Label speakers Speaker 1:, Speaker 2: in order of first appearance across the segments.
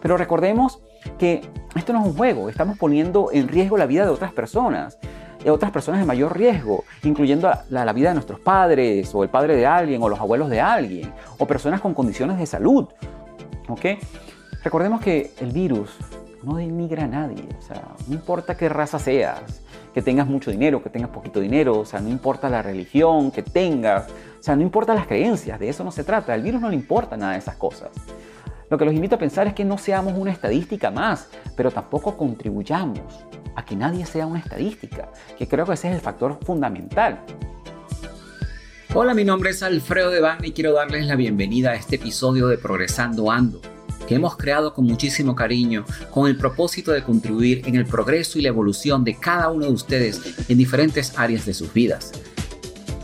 Speaker 1: Pero recordemos que esto no es un juego, estamos poniendo en riesgo la vida de otras personas, de otras personas de mayor riesgo, incluyendo la, la, vida de nuestros padres, o el padre de alguien, o los abuelos de alguien, o personas con condiciones de salud. ¿Ok? Recordemos que el virus no denigra a nadie, o sea, no importa qué raza seas, que tengas mucho dinero, que tengas poquito dinero, o sea, no importa la religión que tengas, o sea, no importa las creencias, de eso no se trata, al virus no le importa nada de esas cosas. Lo que los invito a pensar es que no seamos una estadística más, pero tampoco contribuyamos a que nadie sea una estadística, que creo que ese es el factor fundamental.
Speaker 2: Hola, mi nombre es Alfredo Devane y quiero darles la bienvenida a este episodio de Progresando Ando que hemos creado con muchísimo cariño, con el propósito de contribuir en el progreso y la evolución de cada uno de ustedes en diferentes áreas de sus vidas.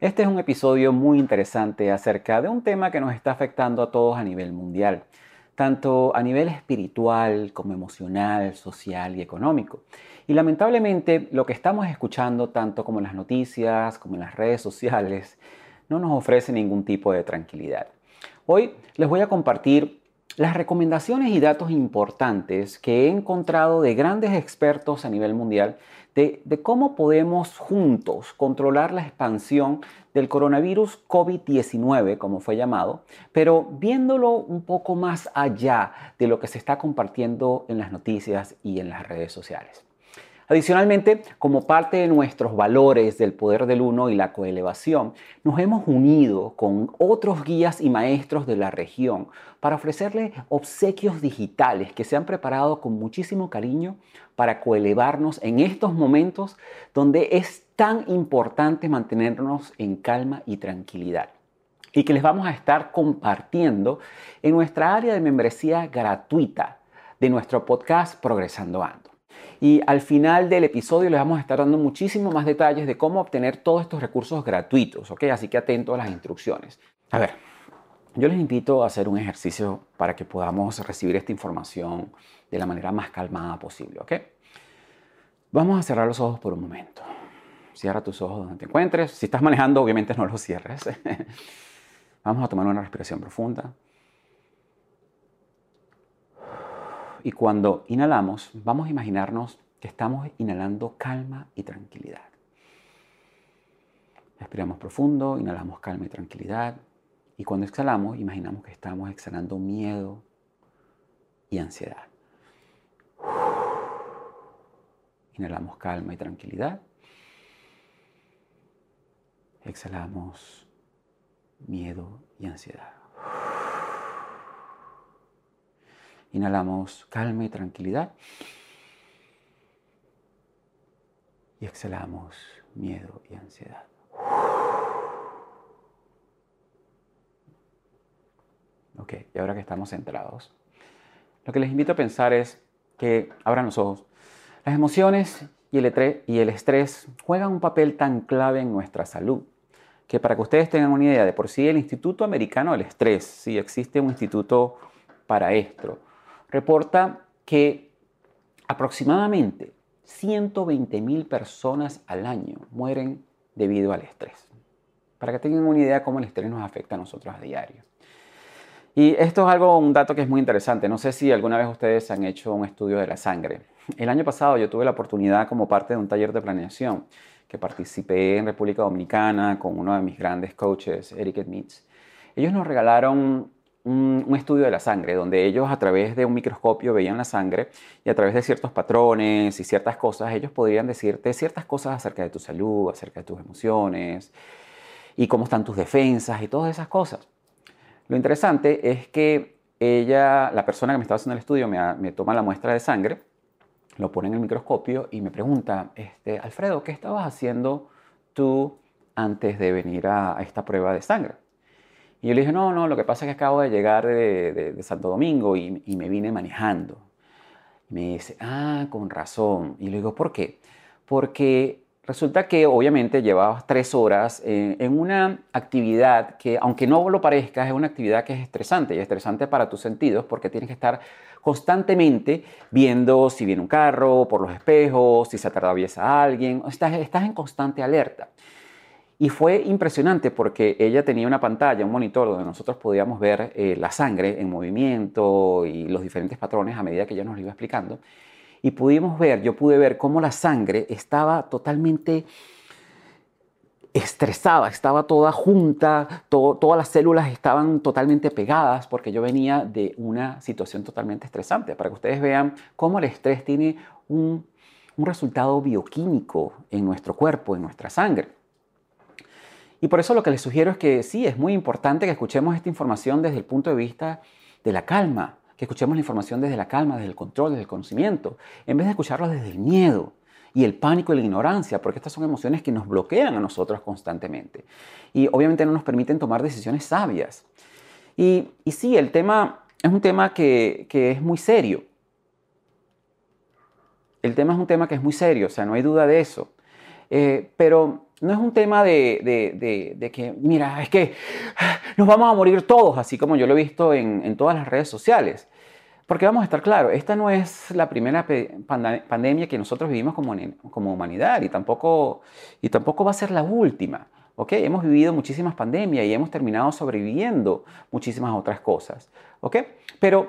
Speaker 1: Este es un episodio muy interesante acerca de un tema que nos está afectando a todos a nivel mundial, tanto a nivel espiritual como emocional, social y económico. Y lamentablemente lo que estamos escuchando, tanto como en las noticias como en las redes sociales, no nos ofrece ningún tipo de tranquilidad. Hoy les voy a compartir las recomendaciones y datos importantes que he encontrado de grandes expertos a nivel mundial de, cómo podemos juntos controlar la expansión del coronavirus COVID-19, como fue llamado, pero viéndolo un poco más allá de lo que se está compartiendo en las noticias y en las redes sociales. Adicionalmente, como parte de nuestros valores del poder del uno y la coelevación, nos hemos unido con otros guías y maestros de la región para ofrecerle obsequios digitales que se han preparado con muchísimo cariño para coelevarnos en estos momentos donde es tan importante mantenernos en calma y tranquilidad y que les vamos a estar compartiendo en nuestra área de membresía gratuita de nuestro podcast Progresando Ando. Y al final del episodio les vamos a estar dando muchísimo más detalles de cómo obtener todos estos recursos gratuitos, ¿ok? Así que atento a las instrucciones. A ver, yo les invito a hacer un ejercicio para que podamos recibir esta información de la manera más calmada posible, ¿ok? Vamos a cerrar los ojos por un momento. Cierra tus ojos donde te encuentres. Si estás manejando, obviamente no los cierres. Vamos a tomar una respiración profunda. Y cuando inhalamos, vamos a imaginarnos que estamos inhalando calma y tranquilidad. Respiramos profundo, inhalamos calma y tranquilidad. Y cuando exhalamos, imaginamos que estamos exhalando miedo y ansiedad. Inhalamos calma y tranquilidad. Exhalamos miedo y ansiedad. Inhalamos calma y tranquilidad. Y exhalamos miedo y ansiedad. Ok, y ahora que estamos centrados, lo que les invito a pensar es que abran los ojos. Las emociones y el, y el estrés juegan un papel tan clave en nuestra salud que para que ustedes tengan una idea, de por sí el Instituto Americano del Estrés, sí existe un instituto para esto, reporta que aproximadamente 120 mil personas al año mueren debido al estrés. Para que tengan una idea cómo el estrés nos afecta a nosotros a diario. Y esto es algo, un dato que es muy interesante. No sé si alguna vez ustedes han hecho un estudio de la sangre. El año pasado yo tuve la oportunidad como parte de un taller de planeación que participé en República Dominicana con uno de mis grandes coaches, Eric Edmitz. Ellos nos regalaron un, estudio de la sangre, donde ellos a través de un microscopio veían la sangre y a través de ciertos patrones y ciertas cosas, ellos podrían decirte ciertas cosas acerca de tu salud, acerca de tus emociones y cómo están tus defensas y todas esas cosas. Lo interesante es que ella, la persona que me estaba haciendo el estudio, me, toma la muestra de sangre, lo pone en el microscopio y me pregunta, este, Alfredo, ¿qué estabas haciendo tú antes de venir a esta prueba de sangre? Y yo le dije, no, no, lo que pasa es que acabo de llegar de, Santo Domingo y, me vine manejando. Me dice, ah, con razón. Y le digo, ¿por qué? Porque resulta que obviamente llevabas tres horas eh, en una actividad que, aunque no lo parezca, es una actividad que es estresante y estresante para tus sentidos porque tienes que estar constantemente viendo si viene un carro, por los espejos, si se atraviesa alguien, estás, estás en constante alerta. Y fue impresionante porque ella tenía una pantalla, un monitor donde nosotros podíamos ver eh, la sangre en movimiento y los diferentes patrones a medida que ella nos lo iba explicando. Y pudimos ver, yo pude ver cómo la sangre estaba totalmente estresada, estaba toda junta, todas las células estaban totalmente pegadas porque yo venía de una situación totalmente estresante, para que ustedes vean cómo el estrés tiene un, un resultado bioquímico en nuestro cuerpo, en nuestra sangre. Y por eso lo que les sugiero es que sí, es muy importante que escuchemos esta información desde el punto de vista de la calma, que escuchemos la información desde la calma, desde el control, desde el conocimiento, en vez de escucharlo desde el miedo y el pánico y la ignorancia, porque estas son emociones que nos bloquean a nosotros constantemente y obviamente no nos permiten tomar decisiones sabias. Y, y sí, el tema es un tema que, que es muy serio. El tema es un tema que es muy serio, o sea, no hay duda de eso. Eh, pero no es un tema de, que, mira, es que nos vamos a morir todos, así como yo lo he visto en, todas las redes sociales. Porque vamos a estar claros, esta no es la primera pandemia que nosotros vivimos como, como humanidad y tampoco, y tampoco va a ser la última. ¿okay? Hemos vivido muchísimas pandemias y hemos terminado sobreviviendo muchísimas otras cosas. ¿okay? Pero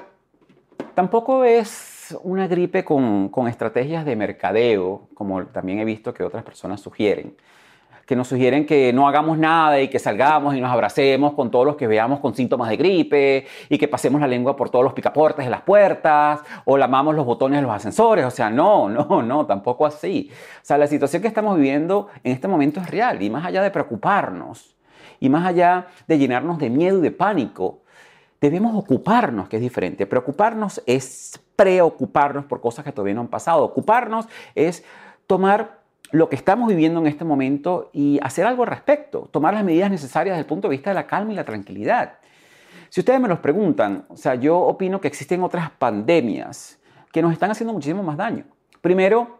Speaker 1: tampoco es una gripe con, con estrategias de mercadeo, como también he visto que otras personas sugieren que nos sugieren que no hagamos nada y que salgamos y nos abracemos con todos los que veamos con síntomas de gripe y que pasemos la lengua por todos los picaportes de las puertas o lamamos los botones de los ascensores. O sea, no, no, no, tampoco así. O sea, la situación que estamos viviendo en este momento es real y más allá de preocuparnos y más allá de llenarnos de miedo y de pánico, debemos ocuparnos, que es diferente. Preocuparnos es preocuparnos por cosas que todavía no han pasado. Ocuparnos es tomar lo que estamos viviendo en este momento y hacer algo al respecto, tomar las medidas necesarias desde el punto de vista de la calma y la tranquilidad. Si ustedes me los preguntan, o sea, yo opino que existen otras pandemias que nos están haciendo muchísimo más daño. Primero,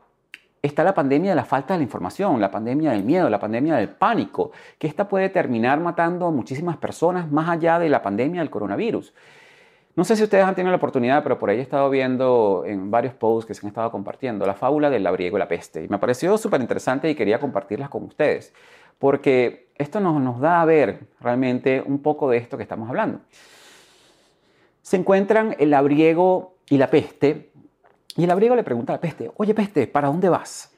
Speaker 1: está la pandemia de la falta de la información, la pandemia del miedo, la pandemia del pánico, que esta puede terminar matando a muchísimas personas más allá de la pandemia del coronavirus. No sé si ustedes han tenido la oportunidad, pero por ahí he estado viendo en varios posts que se han estado compartiendo la fábula del labriego y la peste. Y me pareció súper interesante y quería compartirlas con ustedes, porque esto nos, da a ver realmente un poco de esto que estamos hablando. Se encuentran el labriego y la peste, y el labriego le pregunta a la peste, oye peste, ¿para dónde vas?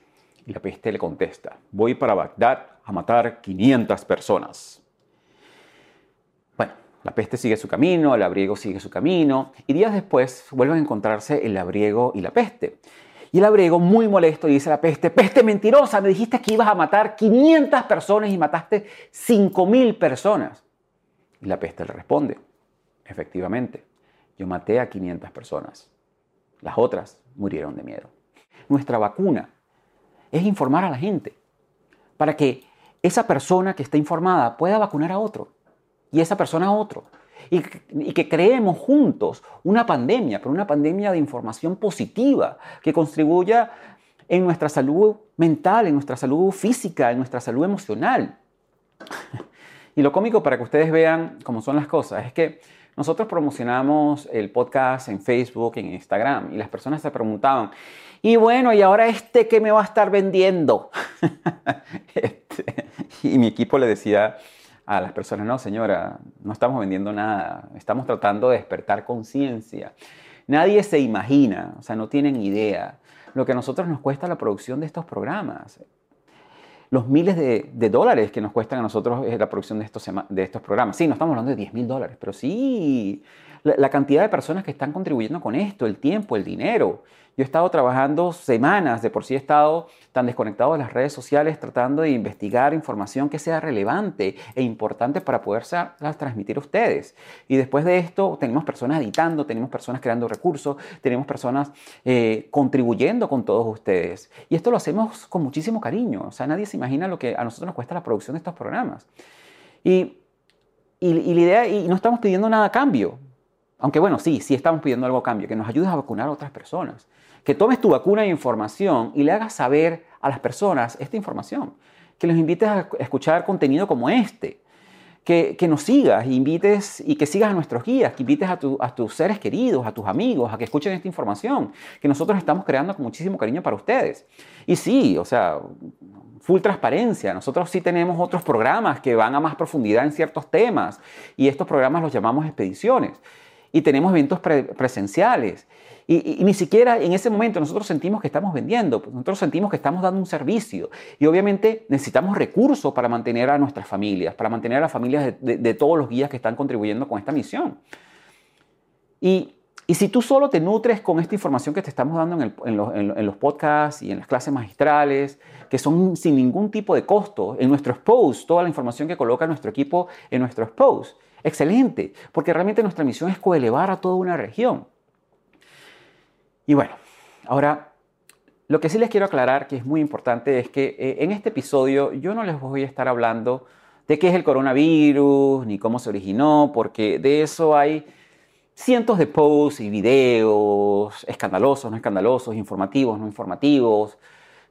Speaker 1: Y la peste le contesta, voy para Bagdad a matar 500 personas. La peste sigue su camino, el labriego sigue su camino, y días después vuelven a encontrarse el labriego y la peste. Y el labriego, muy molesto, dice a la peste, peste mentirosa, me dijiste que ibas a matar 500 personas y mataste 5.000 personas. Y la peste le responde, efectivamente, yo maté a 500 personas. Las otras murieron de miedo. Nuestra vacuna es informar a la gente para que esa persona que está informada pueda vacunar a otro y esa persona otro. Y, que creemos juntos una pandemia, pero una pandemia de información positiva que contribuya en nuestra salud mental, en nuestra salud física, en nuestra salud emocional. Y lo cómico para que ustedes vean cómo son las cosas es que nosotros promocionamos el podcast en Facebook, en Instagram, y las personas se preguntaban, y bueno, ¿y ahora este qué me va a estar vendiendo? Este, y mi equipo le decía, a las personas, no señora, no estamos vendiendo nada, estamos tratando de despertar conciencia. Nadie se imagina, o sea, no tienen idea lo que a nosotros nos cuesta la producción de estos programas. Los miles de, dólares que nos cuestan a nosotros la producción de estos, de estos programas. Sí, no estamos hablando de 10 mil dólares, pero sí la, cantidad de personas que están contribuyendo con esto, el tiempo, el dinero. Yo he estado trabajando semanas, de por sí he estado tan desconectado de las redes sociales tratando de investigar información que sea relevante e importante para poder transmitir a ustedes. Y después de esto tenemos personas editando, tenemos personas creando recursos, tenemos personas eh, contribuyendo con todos ustedes. Y esto lo hacemos con muchísimo cariño. O sea, nadie se imagina lo que a nosotros nos cuesta la producción de estos programas. Y, y la idea, y no estamos pidiendo nada a cambio. Aunque bueno, sí, sí estamos pidiendo algo cambio, que nos ayudes a vacunar a otras personas, que tomes tu vacuna de información y le hagas saber a las personas esta información, que los invites a escuchar contenido como este, que, nos sigas, invites y que sigas a nuestros guías, que invites a, a, tus seres queridos, a tus amigos, a que escuchen esta información, que nosotros estamos creando con muchísimo cariño para ustedes. Y sí, o sea, full transparencia. Nosotros sí tenemos otros programas que van a más profundidad en ciertos temas y estos programas los llamamos expediciones. Y tenemos eventos presenciales. Y, ni siquiera en ese momento nosotros sentimos que estamos vendiendo, pues nosotros sentimos que estamos dando un servicio. Y obviamente necesitamos recursos para mantener a nuestras familias, para mantener a las familias de, todos los guías que están contribuyendo con esta misión. Y, si tú solo te nutres con esta información que te estamos dando en, los, en, los, podcasts y en las clases magistrales, que son sin ningún tipo de costo, en nuestros posts, toda la información que coloca nuestro equipo en nuestros posts, excelente, porque realmente nuestra misión es coelevar a toda una región. Y bueno, ahora lo que sí les quiero aclarar, que es muy importante, es que eh, en este episodio yo no les voy a estar hablando de qué es el coronavirus, ni cómo se originó, porque de eso hay cientos de posts y videos, escandalosos, no escandalosos, informativos, no informativos,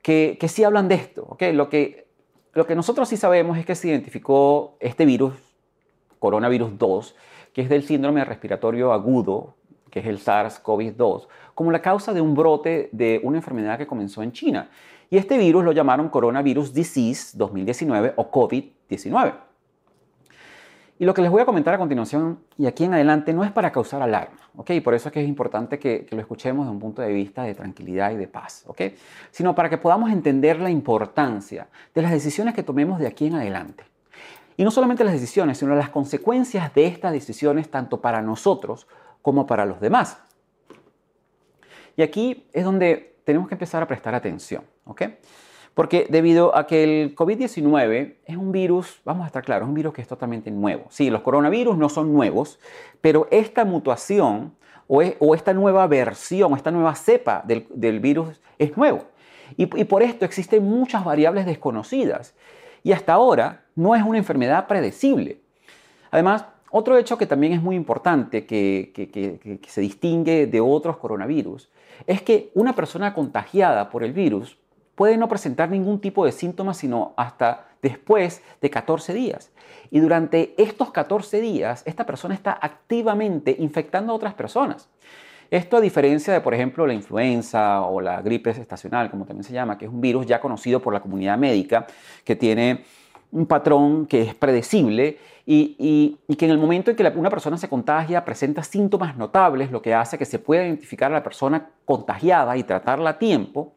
Speaker 1: que, que sí hablan de esto. ¿okay? Lo, que, lo que nosotros sí sabemos es que se identificó este virus, coronavirus 2, que es del síndrome respiratorio agudo, que es el SARS-CoV-2, como la causa de un brote de una enfermedad que comenzó en China. Y este virus lo llamaron Coronavirus Disease 2019 o COVID-19. Y lo que les voy a comentar a continuación y aquí en adelante no es para causar alarma, ¿ok? Por eso es que es importante que, lo escuchemos de un punto de vista de tranquilidad y de paz, ¿ok? Sino para que podamos entender la importancia de las decisiones que tomemos de aquí en adelante. Y no solamente las decisiones, sino las consecuencias de estas decisiones tanto para nosotros como para los demás. Y aquí es donde tenemos que empezar a prestar atención, ¿ok? Porque debido a que el COVID-19 es un virus, vamos a estar claros, es un virus que es totalmente nuevo. Sí, los coronavirus no son nuevos, pero esta mutación o, esta nueva versión, esta nueva cepa del, virus es nuevo. Y, y por esto existen muchas variables desconocidas. Y hasta ahora no es una enfermedad predecible. Además, otro hecho que también es muy importante, que, se distingue de otros coronavirus, es que una persona contagiada por el virus puede no presentar ningún tipo de síntomas sino hasta después de 14 días. Y durante estos 14 días, esta persona está activamente infectando a otras personas. Esto a diferencia de, por ejemplo, la influenza o la gripe estacional, como también se llama, que es un virus ya conocido por la comunidad médica, que tiene un patrón que es predecible y, que en el momento en que una persona se contagia presenta síntomas notables, lo que hace que se pueda identificar a la persona contagiada y tratarla a tiempo.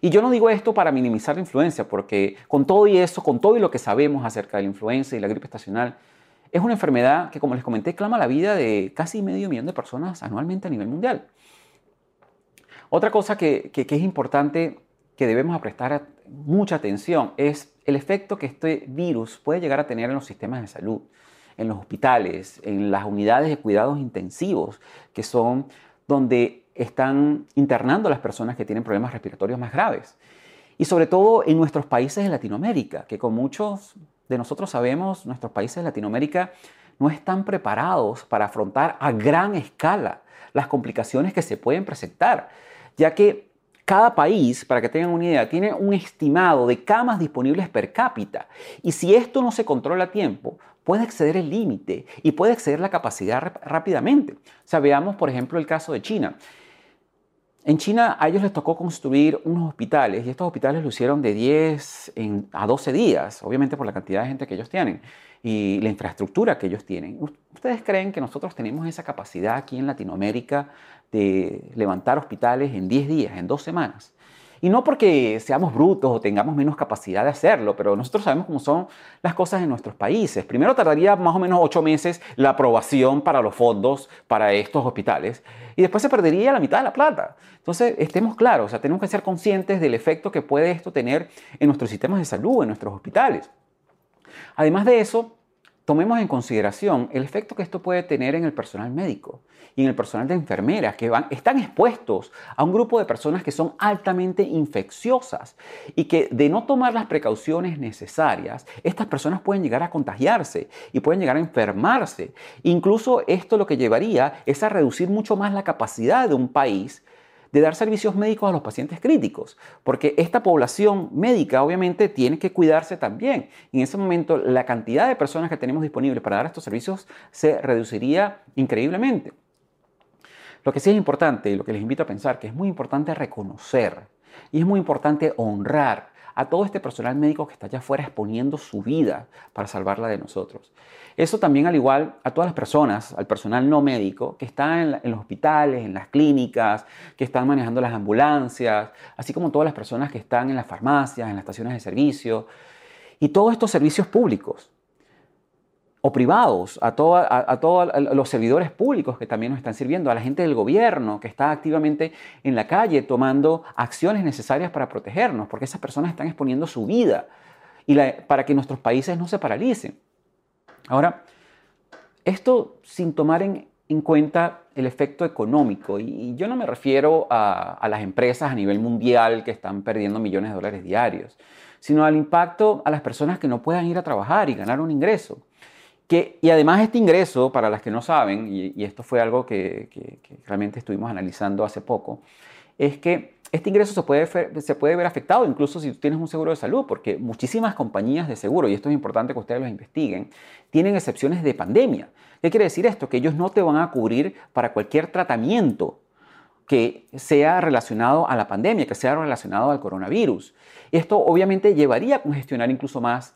Speaker 1: Y yo no digo esto para minimizar la influencia, porque con todo y eso, con todo y lo que sabemos acerca de la influenza y la gripe estacional, es una enfermedad que, como les comenté, clama la vida de casi medio millón de personas anualmente a nivel mundial. Otra cosa que, es importante que debemos prestar mucha atención es el efecto que este virus puede llegar a tener en los sistemas de salud, en los hospitales, en las unidades de cuidados intensivos, que son donde están internando a las personas que tienen problemas respiratorios más graves. Y sobre todo en nuestros países de Latinoamérica, que con muchos de nosotros sabemos, nuestros países de Latinoamérica no están preparados para afrontar a gran escala las complicaciones que se pueden presentar, ya que cada país, para que tengan una idea, tiene un estimado de camas disponibles per cápita. Y si esto no se controla a tiempo, puede exceder el límite y puede exceder la capacidad rápidamente. O sea, veamos, por ejemplo, el caso de China. En China a ellos les tocó construir unos hospitales y estos hospitales lo hicieron de 10 a 12 días, obviamente por la cantidad de gente que ellos tienen y la infraestructura que ellos tienen. ¿Ustedes creen que nosotros tenemos esa capacidad aquí en Latinoamérica de levantar hospitales en 10 días, en dos semanas? Y no porque seamos brutos o tengamos menos capacidad de hacerlo, pero nosotros sabemos cómo son las cosas en nuestros países. Primero tardaría más o menos ocho meses la aprobación para los fondos para estos hospitales y después se perdería la mitad de la plata. Entonces, estemos claros, o sea, tenemos que ser conscientes del efecto que puede esto tener en nuestros sistemas de salud, en nuestros hospitales. Además de eso, tomemos en consideración el efecto que esto puede tener en el personal médico y en el personal de enfermeras que van, están expuestos a un grupo de personas que son altamente infecciosas y que de no tomar las precauciones necesarias, estas personas pueden llegar a contagiarse y pueden llegar a enfermarse. Incluso esto lo que llevaría es a reducir mucho más la capacidad de un país de dar servicios médicos a los pacientes críticos, porque esta población médica obviamente tiene que cuidarse también. Y en ese momento la cantidad de personas que tenemos disponibles para dar estos servicios se reduciría increíblemente. Lo que sí es importante y lo que les invito a pensar, que es muy importante reconocer y es muy importante honrar a todo este personal médico que está allá afuera exponiendo su vida para salvarla de nosotros. Eso también al igual a todas las personas, al personal no médico que está en, en, los hospitales, en las clínicas, que están manejando las ambulancias, así como todas las personas que están en las farmacias, en las estaciones de servicio y todos estos servicios públicos o privados, a, a, todos los servidores públicos que también nos están sirviendo, a la gente del gobierno que está activamente en la calle tomando acciones necesarias para protegernos, porque esas personas están exponiendo su vida y para que nuestros países no se paralicen. Ahora, esto sin tomar en, cuenta el efecto económico, y, yo no me refiero a, a las empresas a nivel mundial que están perdiendo millones de dólares diarios, sino al impacto a las personas que no puedan ir a trabajar y ganar un ingreso y además este ingreso, para las que no saben, y, esto fue algo que, realmente estuvimos analizando hace poco, es que este ingreso se puede, se puede ver afectado incluso si tú tienes un seguro de salud, porque muchísimas compañías de seguro, y esto es importante que ustedes lo investiguen, tienen excepciones de pandemia. ¿Qué quiere decir esto? Que ellos no te van a cubrir para cualquier tratamiento que sea relacionado a la pandemia, que sea relacionado al coronavirus. Esto obviamente llevaría a congestionar incluso más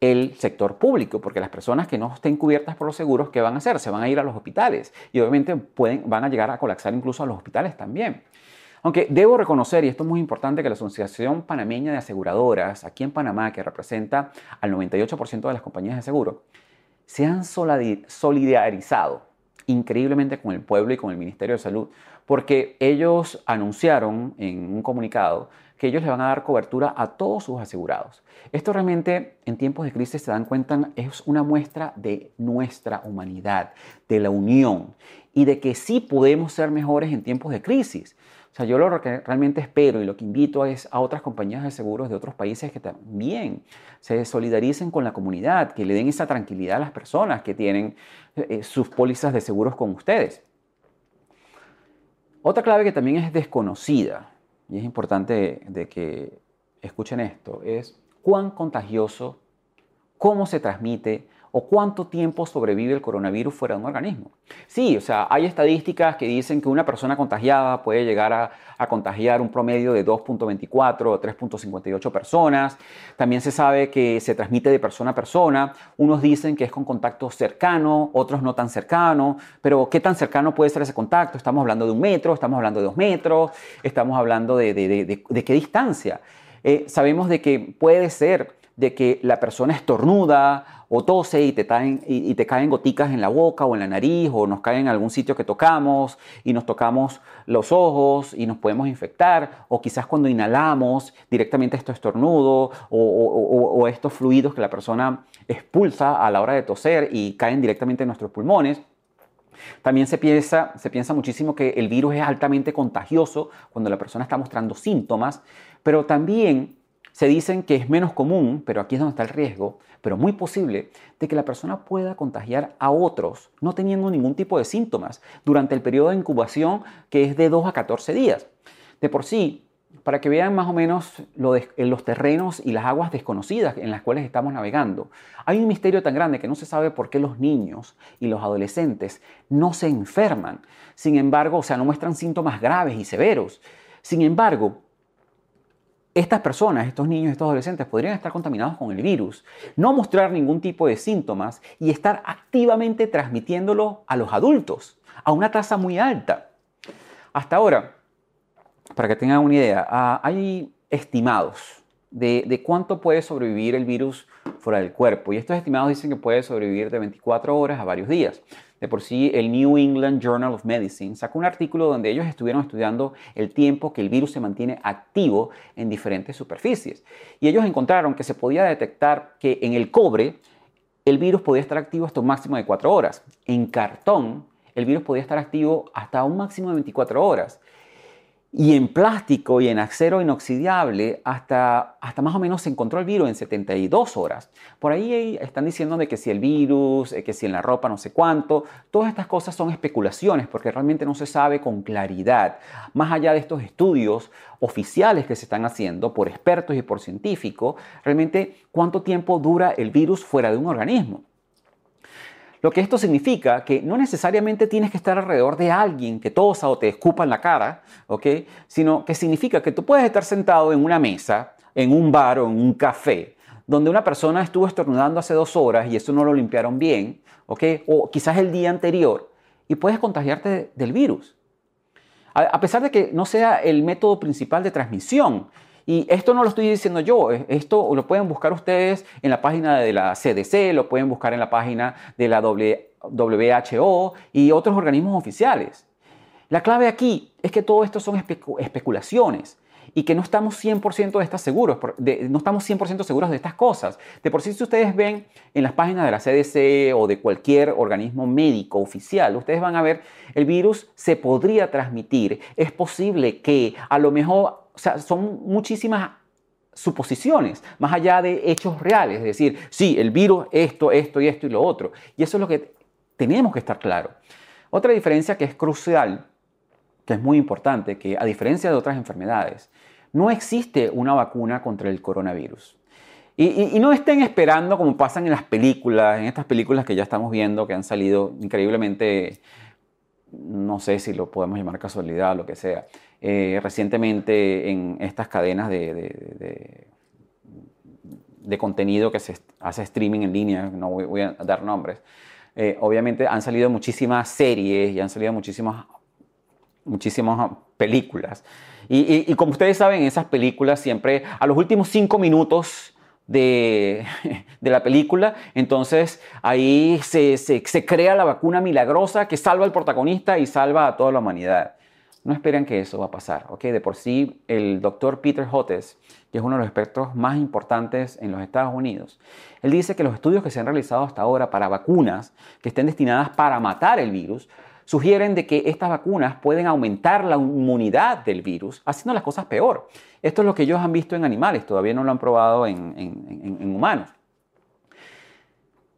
Speaker 1: el sector público, porque las personas que no estén cubiertas por los seguros, ¿qué van a hacer? Se van a ir a los hospitales y obviamente pueden, van a llegar a colapsar incluso a los hospitales también. Aunque debo reconocer, y esto es muy importante, que la Asociación Panameña de Aseguradoras, aquí en Panamá, que representa al 98% de las compañías de seguro, se han solidarizado increíblemente con el pueblo y con el Ministerio de Salud, porque ellos anunciaron en un comunicado que ellos le van a dar cobertura a todos sus asegurados. Esto realmente en tiempos de crisis se dan cuenta es una muestra de nuestra humanidad, de la unión y de que sí podemos ser mejores en tiempos de crisis. O sea, yo lo que realmente espero y lo que invito es a otras compañías de seguros de otros países que también se solidaricen con la comunidad, que le den esa tranquilidad a las personas que tienen eh, sus pólizas de seguros con ustedes. Otra clave que también es desconocida y es importante de que escuchen esto, es cuán contagioso, cómo se transmite o cuánto tiempo sobrevive el coronavirus fuera de un organismo. Sí, o sea, hay estadísticas que dicen que una persona contagiada puede llegar a, contagiar un promedio de 2.24 o 3.58 personas. También se sabe que se transmite de persona a persona. Unos dicen que es con contacto cercano, otros no tan cercano. Pero ¿qué tan cercano puede ser ese contacto? Estamos hablando de un metro, estamos hablando de dos metros, estamos hablando de, qué distancia. Eh, sabemos de que puede ser de que la persona estornuda o tose y te, caen, goticas en la boca o en la nariz o nos caen en algún sitio que tocamos y nos tocamos los ojos y nos podemos infectar o quizás cuando inhalamos directamente esto estornudo o, o estos fluidos que la persona expulsa a la hora de toser y caen directamente en nuestros pulmones. También se piensa, se piensa muchísimo que el virus es altamente contagioso cuando la persona está mostrando síntomas, pero también se dicen que es menos común, pero aquí es donde está el riesgo, pero muy posible, de que la persona pueda contagiar a otros no teniendo ningún tipo de síntomas durante el periodo de incubación que es de 2 a 14 días. De por sí, para que vean más o menos los terrenos y las aguas desconocidas en las cuales estamos navegando. Hay un misterio tan grande que no se sabe por qué los niños y los adolescentes no se enferman. Sin embargo, o sea, no muestran síntomas graves y severos. Sin embargo, estas personas, estos niños, estos adolescentes podrían estar contaminados con el virus, no mostrar ningún tipo de síntomas y estar activamente transmitiéndolo a los adultos a una tasa muy alta. Hasta ahora, para que tengan una idea, ah, hay estimados de, de, cuánto puede sobrevivir el virus fuera del cuerpo y estos estimados dicen que puede sobrevivir de 24 horas a varios días. De por sí, el New England Journal of Medicine sacó un artículo donde ellos estuvieron estudiando el tiempo que el virus se mantiene activo en diferentes superficies. Y ellos encontraron que se podía detectar que en el cobre el virus podía estar activo hasta un máximo de 4 horas. En cartón el virus podía estar activo hasta un máximo de 24 horas. Y en plástico y en acero inoxidable hasta, hasta más o menos se encontró el virus en 72 horas. Por ahí están diciendo de que si el virus, eh, que si en la ropa no sé cuánto, todas estas cosas son especulaciones porque realmente no se sabe con claridad, más allá de estos estudios oficiales que se están haciendo por expertos y por científicos, realmente cuánto tiempo dura el virus fuera de un organismo. Lo que esto significa que no necesariamente tienes que estar alrededor de alguien que tosa o te escupa en la cara, ¿ok? Sino que significa que tú puedes estar sentado en una mesa, en un bar o en un café, donde una persona estuvo estornudando hace dos horas y eso no lo limpiaron bien, ¿ok? O quizás el día anterior, y puedes contagiarte del virus. A pesar de que no sea el método principal de transmisión, y esto no lo estoy diciendo yo, esto lo pueden buscar ustedes en la página de la CDC, lo pueden buscar en la página de la WHO y otros organismos oficiales. La clave aquí es que todo esto son especulaciones y que no estamos 100% de seguros, no estamos 100% seguros de estas cosas. De por sí, si ustedes ven en las páginas de la CDC o de cualquier organismo médico oficial, ustedes van a ver el virus se podría transmitir. Es posible que a lo mejor o sea, son muchísimas suposiciones, más allá de hechos reales, es decir, sí, el virus, esto, esto y esto y lo otro. Y eso es lo que tenemos que estar claro. Otra diferencia que es crucial, que es muy importante, que a diferencia de otras enfermedades, no existe una vacuna contra el coronavirus. Y, y, no estén esperando como pasan en las películas, en estas películas que ya estamos viendo, que han salido increíblemente, no sé si lo podemos llamar casualidad o lo que sea, eh, recientemente en estas cadenas de, contenido que se hace streaming en línea, no voy, a dar nombres, eh, obviamente han salido muchísimas series y han salido muchísimas, películas. Y, como ustedes saben, esas películas siempre, a los últimos cinco minutos de, la película. Entonces ahí se, crea la vacuna milagrosa que salva al protagonista y salva a toda la humanidad. No esperen que eso va a pasar, ¿ok? De por sí, el doctor Peter Hotez, que es uno de los expertos más importantes en los Estados Unidos, él dice que los estudios que se han realizado hasta ahora para vacunas que estén destinadas para matar el virus, sugieren de que estas vacunas pueden aumentar la inmunidad del virus, haciendo las cosas peor. Esto es lo que ellos han visto en animales, todavía no lo han probado en, en humanos.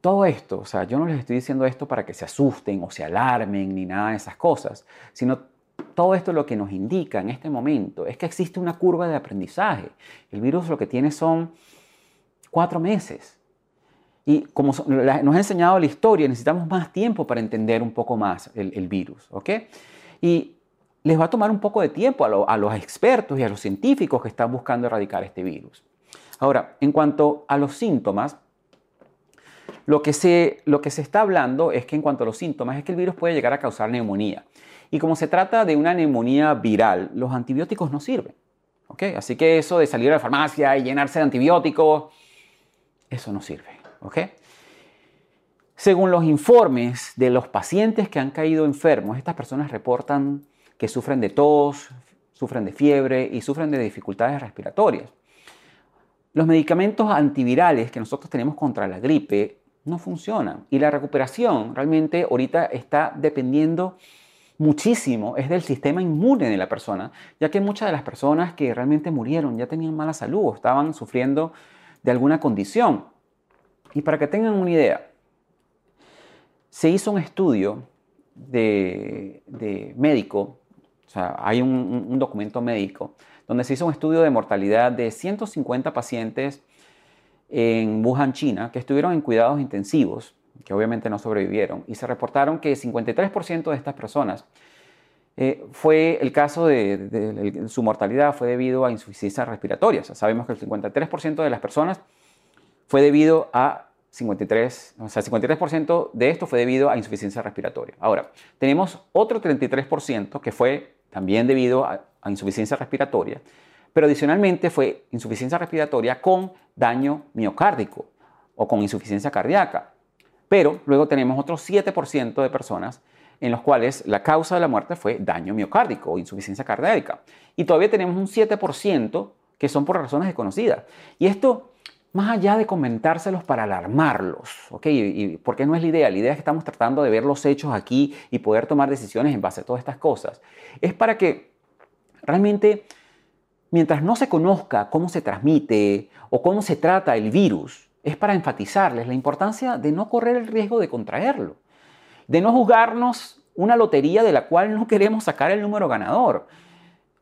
Speaker 1: Todo esto, o sea, yo no les estoy diciendo esto para que se asusten o se alarmen ni nada de esas cosas, sino todo esto lo que nos indica en este momento es que existe una curva de aprendizaje. El virus lo que tiene son cuatro meses. Y como nos ha enseñado la historia, necesitamos más tiempo para entender un poco más el, virus. ¿ok? Y les va a tomar un poco de tiempo a, a los expertos y a los científicos que están buscando erradicar este virus. Ahora, en cuanto a los síntomas, lo que, se, lo que se está hablando es que en cuanto a los síntomas es que el virus puede llegar a causar neumonía. Y como se trata de una neumonía viral, los antibióticos no sirven. ¿okay? Así que eso de salir a la farmacia y llenarse de antibióticos, eso no sirve. ¿okay? Según los informes de los pacientes que han caído enfermos, estas personas reportan que sufren de tos, sufren de fiebre y sufren de dificultades respiratorias. Los medicamentos antivirales que nosotros tenemos contra la gripe no funcionan y la recuperación realmente ahorita está dependiendo muchísimo es del sistema inmune de la persona, ya que muchas de las personas que realmente murieron ya tenían mala salud o estaban sufriendo de alguna condición. Y para que tengan una idea, se hizo un estudio de, médico, o sea, hay un, un documento médico, donde se hizo un estudio de mortalidad de 150 pacientes en Wuhan, China, que estuvieron en cuidados intensivos que obviamente no sobrevivieron, y se reportaron que 53% de estas personas eh, fue el caso de, su mortalidad fue debido a insuficiencia respiratoria. sabemos que el 53% de las personas fue debido a 53, o sea, 53% de esto fue debido a insuficiencia respiratoria. Ahora, tenemos otro 33% que fue también debido a insuficiencia respiratoria, pero adicionalmente fue insuficiencia respiratoria con daño miocárdico o con insuficiencia cardíaca. Pero luego tenemos otro 7% de personas en los cuales la causa de la muerte fue daño miocárdico o insuficiencia cardíaca. Y todavía tenemos un 7% que son por razones desconocidas. Y esto, más allá de comentárselos para alarmarlos, ¿ok? Y, porque no es la idea, la idea es que estamos tratando de ver los hechos aquí y poder tomar decisiones en base a todas estas cosas, es para que realmente, mientras no se conozca cómo se transmite o cómo se trata el virus, es para enfatizarles la importancia de no correr el riesgo de contraerlo, de no jugarnos una lotería de la cual no queremos sacar el número ganador.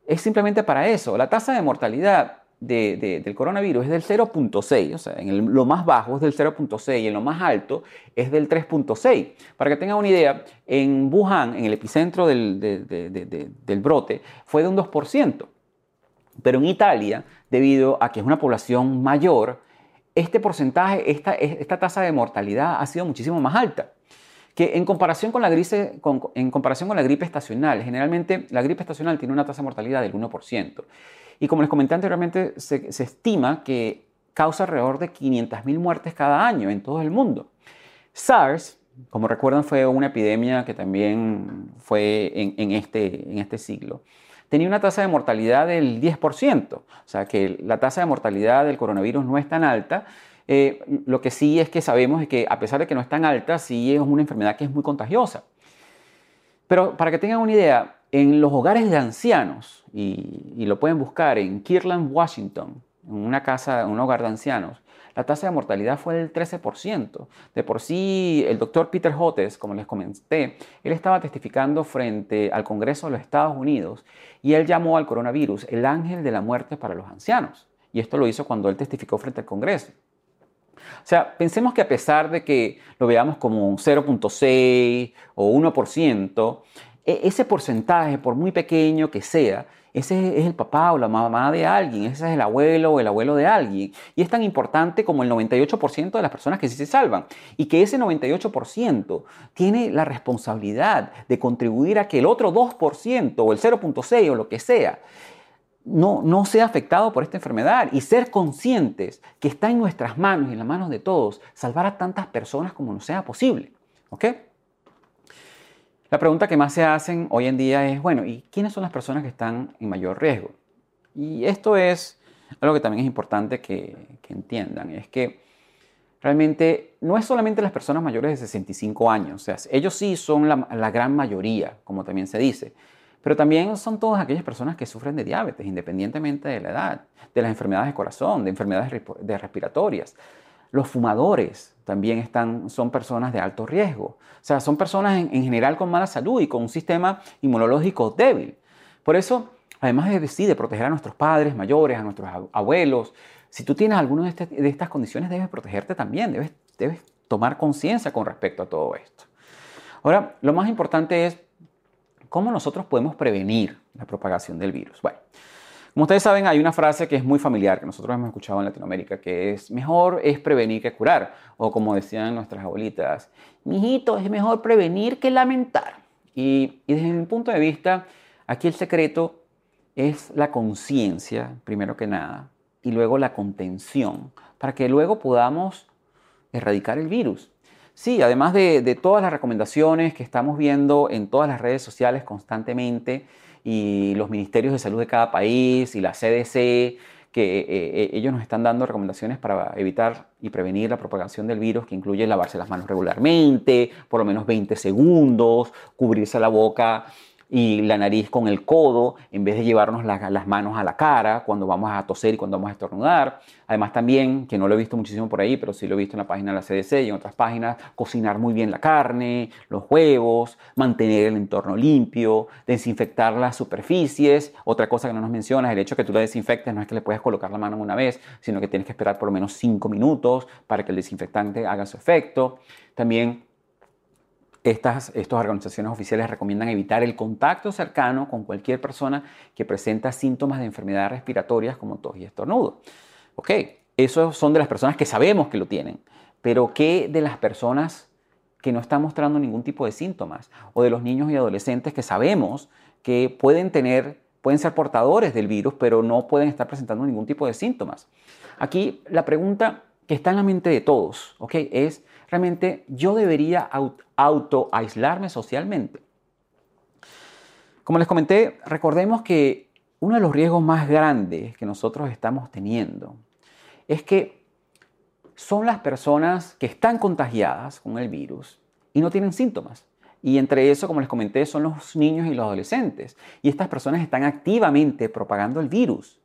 Speaker 1: Es simplemente para eso. La tasa de mortalidad del coronavirus es del 0.6, o sea, en lo más bajo es del 0.6 y en lo más alto es del 3.6. Para que tengan una idea, en Wuhan, en el epicentro del, del brote, fue de un 2%. Pero en Italia, debido a que es una población mayor, este porcentaje, esta, tasa de mortalidad ha sido muchísimo más alta que en comparación con la gripe, en comparación con la gripe estacional, generalmente la gripe estacional tiene una tasa de mortalidad del 1%. Y como les comenté anteriormente, se, estima que causa alrededor de 500.000 muertes cada año en todo el mundo. SARS, como recuerdan, fue una epidemia que también fue en, este, en este siglo. Tenía una tasa de mortalidad del 10%, o sea que la tasa de mortalidad del coronavirus no es tan alta, eh, lo que sí es que sabemos es que a pesar de que no es tan alta, sí es una enfermedad que es muy contagiosa. Pero para que tengan una idea, en los hogares de ancianos, y, lo pueden buscar en Kirtland, Washington, en una casa, un hogar de ancianos, la tasa de mortalidad fue del 13%. De por sí, el doctor Peter Hotes, como les comenté, él estaba testificando frente al Congreso de los Estados Unidos y él llamó al coronavirus el ángel de la muerte para los ancianos. Y esto lo hizo cuando él testificó frente al Congreso. O sea, pensemos que a pesar de que lo veamos como un 0.6 o 1%, e, ese porcentaje, por muy pequeño que sea, ese es el papá o la mamá de alguien, ese es el abuelo o el abuelo de alguien. Y es tan importante como el 98% de las personas que sí se salvan. Y que ese 98% tiene la responsabilidad de contribuir a que el otro 2% o el 0.6 o lo que sea no, no sea afectado por esta enfermedad y ser conscientes que está en nuestras manos y en las manos de todos salvar a tantas personas como nos sea posible. ¿Ok? La pregunta que más se hacen hoy en día es, bueno, ¿y quiénes son las personas que están en mayor riesgo? Y esto es algo que también es importante que, entiendan, es que realmente no es solamente las personas mayores de 65 años, o sea, ellos sí son la, la gran mayoría, como también se dice, pero también son todas aquellas personas que sufren de diabetes, independientemente de la edad, de las enfermedades de corazón, de enfermedades de respiratorias. Los fumadores también están, son personas de alto riesgo. O sea, son personas en, general con mala salud y con un sistema inmunológico débil. Por eso, además de, decir, proteger a nuestros padres mayores, a nuestros abuelos, si tú tienes alguna de, de, estas condiciones, debes protegerte también, debes, debes tomar conciencia con respecto a todo esto. Ahora, lo más importante es ¿Cómo nosotros podemos prevenir la propagación del virus? Bueno, como ustedes saben, hay una frase que es muy familiar, que nosotros hemos escuchado en Latinoamérica, que es mejor es prevenir que curar. O como decían nuestras abuelitas, mijito, es mejor prevenir que lamentar. Y, desde mi punto de vista, aquí el secreto es la conciencia, primero que nada, y luego la contención, para que luego podamos erradicar el virus. Sí, además de, todas las recomendaciones que estamos viendo en todas las redes sociales constantemente y los ministerios de salud de cada país y la CDC, que eh, eh, ellos nos están dando recomendaciones para evitar y prevenir la propagación del virus, que incluye lavarse las manos regularmente, por lo menos 20 segundos, cubrirse la boca y la nariz con el codo en vez de llevarnos las manos a la cara cuando vamos a toser y cuando vamos a estornudar. Además también, que no lo he visto muchísimo por ahí, pero sí lo he visto en la página de la CDC y en otras páginas, cocinar muy bien la carne, los huevos, mantener el entorno limpio, desinfectar las superficies. Otra cosa que no nos menciona es el hecho de que tú la desinfectes, no es que le puedes colocar la mano una vez, sino que tienes que esperar por lo menos 5 minutos para que el desinfectante haga su efecto. También estas, organizaciones oficiales recomiendan evitar el contacto cercano con cualquier persona que presenta síntomas de enfermedades respiratorias como tos y estornudo. Ok, esos son de las personas que sabemos que lo tienen, pero ¿qué de las personas que no están mostrando ningún tipo de síntomas? O de los niños y adolescentes que sabemos que pueden tener, pueden ser portadores del virus, pero no pueden estar presentando ningún tipo de síntomas. Aquí la pregunta que está en la mente de todos, ¿ok? Es, realmente yo debería auto-aislarme socialmente. Como les comenté, recordemos que uno de los riesgos más grandes que nosotros estamos teniendo es que son las personas que están contagiadas con el virus y no tienen síntomas. Y entre eso, como les comenté, son los niños y los adolescentes. Y estas personas están activamente propagando el virus.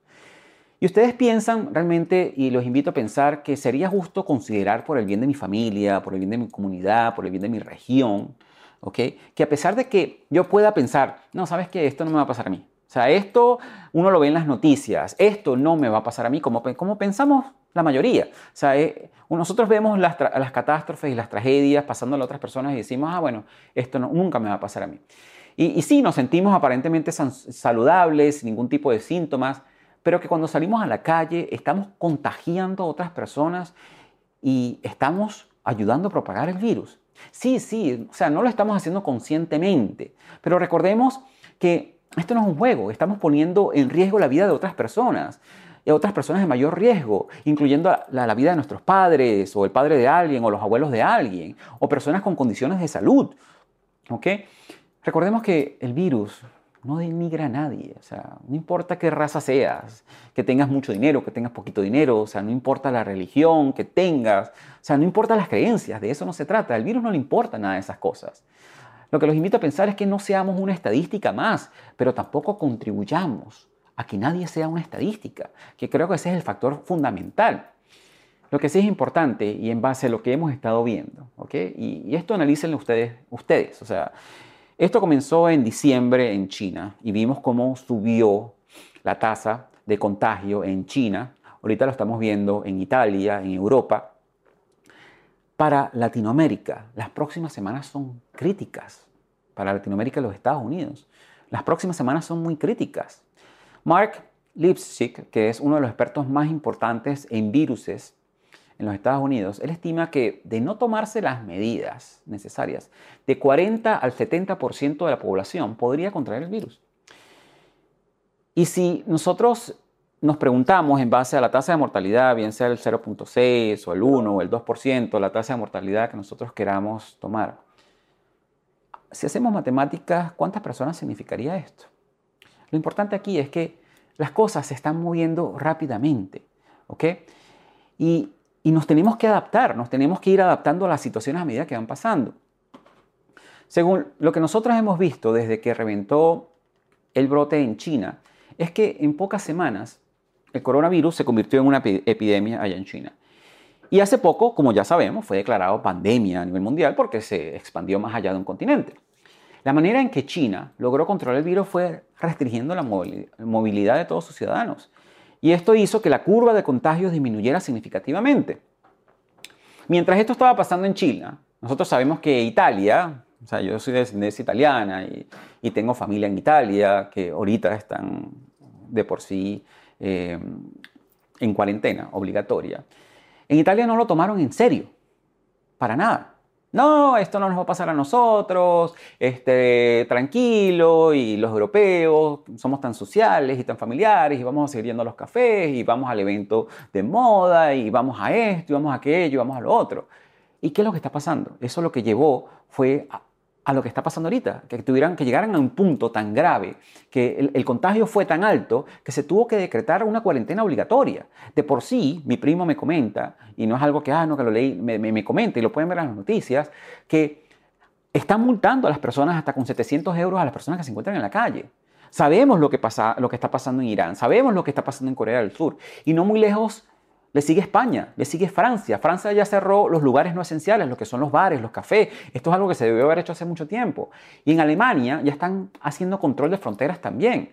Speaker 1: Y ustedes piensan realmente, y los invito a pensar, que sería justo considerar por el bien de mi familia, por el bien de mi comunidad, por el bien de mi región, ¿ok? Que a pesar de que yo pueda pensar, no, sabes que esto no me va a pasar a mí. O sea, esto uno lo ve en las noticias, esto no me va a pasar a mí, como, como pensamos la mayoría. O sea, eh, nosotros vemos las, las, catástrofes y las tragedias pasando a otras personas y decimos, ah, bueno, esto nunca me va a pasar a mí. Y, y sí, nos sentimos aparentemente saludables, sin ningún tipo de síntomas, pero que cuando salimos a la calle estamos contagiando a otras personas y estamos ayudando a propagar el virus. Sí, sí, o sea, no lo estamos haciendo conscientemente, pero recordemos que esto no es un juego, estamos poniendo en riesgo la vida de otras personas, y otras personas de mayor riesgo, incluyendo la, la, vida de nuestros padres, o el padre de alguien, o los abuelos de alguien, o personas con condiciones de salud. ¿Ok? Recordemos que el virus no denigra a nadie, o sea, no importa qué raza seas, que tengas mucho dinero, que tengas poquito dinero, o sea, no importa la religión que tengas, o sea, no importa las creencias, de eso no se trata, al virus no le importa nada de esas cosas. Lo que los invito a pensar es que no seamos una estadística más, pero tampoco contribuyamos a que nadie sea una estadística, que creo que ese es el factor fundamental. Lo que sí es importante y en base a lo que hemos estado viendo, ¿ok? Y, esto analícenlo ustedes, ustedes, o sea, esto comenzó en diciembre en China y vimos cómo subió la tasa de contagio en China. Ahorita lo estamos viendo en Italia, en Europa. Para Latinoamérica, las próximas semanas son críticas. Para Latinoamérica y los Estados Unidos, las próximas semanas son muy críticas. Mark Lipschick, que es uno de los expertos más importantes en viruses en los Estados Unidos, él estima que de no tomarse las medidas necesarias, de 40 al 70% de la población podría contraer el virus. Y si nosotros nos preguntamos en base a la tasa de mortalidad, bien sea el 0.6 o el 1 o el 2%, la tasa de mortalidad que nosotros queramos tomar, si hacemos matemáticas, ¿cuántas personas significaría esto? Lo importante aquí es que las cosas se están moviendo rápidamente, ¿ok? Y y nos tenemos que adaptar, nos tenemos que ir adaptando a las situaciones a medida que van pasando. Según lo que nosotros hemos visto desde que reventó el brote en China, es que en pocas semanas el coronavirus se convirtió en una epidemia allá en China. Y hace poco, como ya sabemos, fue declarado pandemia a nivel mundial porque se expandió más allá de un continente. La manera en que China logró controlar el virus fue restringiendo la movilidad de todos sus ciudadanos. Y esto hizo que la curva de contagios disminuyera significativamente. Mientras esto estaba pasando en China, nosotros sabemos que Italia, o sea, yo soy de descendencia italiana y, tengo familia en Italia que ahorita están de por sí eh, en cuarentena obligatoria. En Italia no lo tomaron en serio, para nada no, esto no nos va a pasar a nosotros, este, tranquilo, y los europeos somos tan sociales y tan familiares, y vamos a seguir yendo a los cafés, y vamos al evento de moda, y vamos a esto, y vamos a aquello, y vamos a lo otro. ¿Y qué es lo que está pasando? Eso lo que llevó fue a lo que está pasando ahorita, que tuvieran que llegaran a un punto tan grave, que el, contagio fue tan alto que se tuvo que decretar una cuarentena obligatoria. De por sí, mi primo me comenta, y no es algo que, ah, no, que lo leí, me, me, comenta y lo pueden ver en las noticias, que están multando a las personas hasta con 700 euros a las personas que se encuentran en la calle. Sabemos lo que, pasa, lo que está pasando en Irán, sabemos lo que está pasando en Corea del Sur, y no muy lejos le sigue España, le sigue Francia. Francia ya cerró los lugares no esenciales, lo que son los bares, los cafés. Esto es algo que se debió haber hecho hace mucho tiempo. Y en Alemania ya están haciendo control de fronteras también.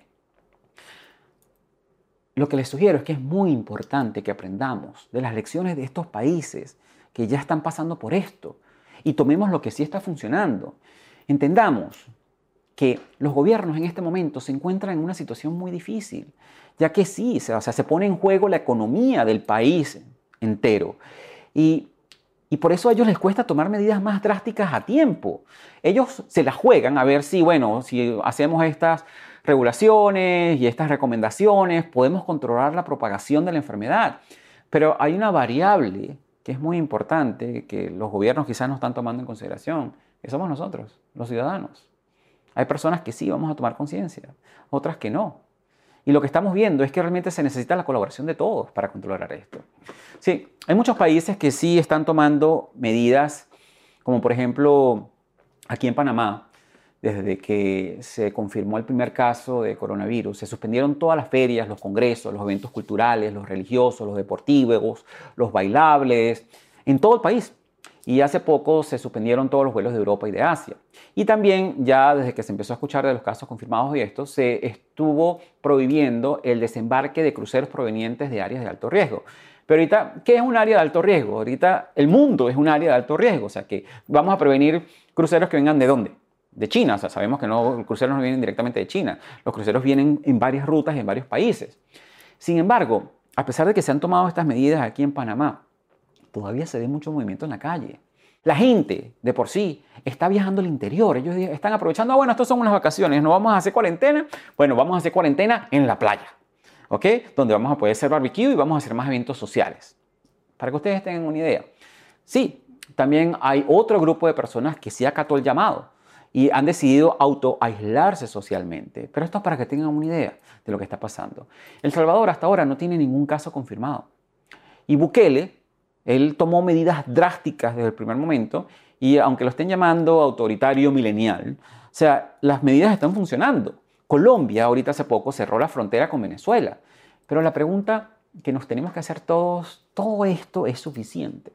Speaker 1: Lo que les sugiero es que es muy importante que aprendamos de las lecciones de estos países que ya están pasando por esto y tomemos lo que sí está funcionando. Entendamos que los gobiernos en este momento se encuentran en una situación muy difícil, ya que sí, o sea, se pone en juego la economía del país entero. Y, y por eso a ellos les cuesta tomar medidas más drásticas a tiempo. Ellos se las juegan a ver si, bueno, si hacemos estas regulaciones y estas recomendaciones, podemos controlar la propagación de la enfermedad. Pero hay una variable que es muy importante, que los gobiernos quizás no están tomando en consideración, que somos nosotros, los ciudadanos. Hay personas que sí vamos a tomar conciencia, otras que no. Y lo que estamos viendo es que realmente se necesita la colaboración de todos para controlar esto. Sí, hay muchos países que sí están tomando medidas, como por ejemplo aquí en Panamá, desde que se confirmó el primer caso de coronavirus, se suspendieron todas las ferias, los congresos, los eventos culturales, los religiosos, los deportivos, los bailables, en todo el país. Y hace poco se suspendieron todos los vuelos de Europa y de Asia. Y también ya desde que se empezó a escuchar de los casos confirmados y esto, se estuvo prohibiendo el desembarque de cruceros provenientes de áreas de alto riesgo. Pero ahorita, ¿qué es un área de alto riesgo? Ahorita el mundo es un área de alto riesgo. O sea que vamos a prevenir cruceros que vengan de dónde? De China. O sea, sabemos que no, los cruceros no vienen directamente de China. Los cruceros vienen en varias rutas en varios países. Sin embargo, a pesar de que se han tomado estas medidas aquí en Panamá, todavía se ve mucho movimiento en la calle. La gente de por sí está viajando al interior. Ellos están aprovechando, ah, bueno, estos son unas vacaciones, no vamos a hacer cuarentena. Bueno, vamos a hacer cuarentena en la playa, ¿ok? Donde vamos a poder hacer barbecue y vamos a hacer más eventos sociales. Para que ustedes tengan una idea. Sí, también hay otro grupo de personas que sí acató el llamado y han decidido autoaislarse socialmente. Pero esto es para que tengan una idea de lo que está pasando. El Salvador hasta ahora no tiene ningún caso confirmado. Y Bukele él tomó medidas drásticas desde el primer momento y aunque lo estén llamando autoritario milenial, o sea, las medidas están funcionando. Colombia ahorita hace poco cerró la frontera con Venezuela. Pero la pregunta que nos tenemos que hacer todos, ¿todo esto es suficiente?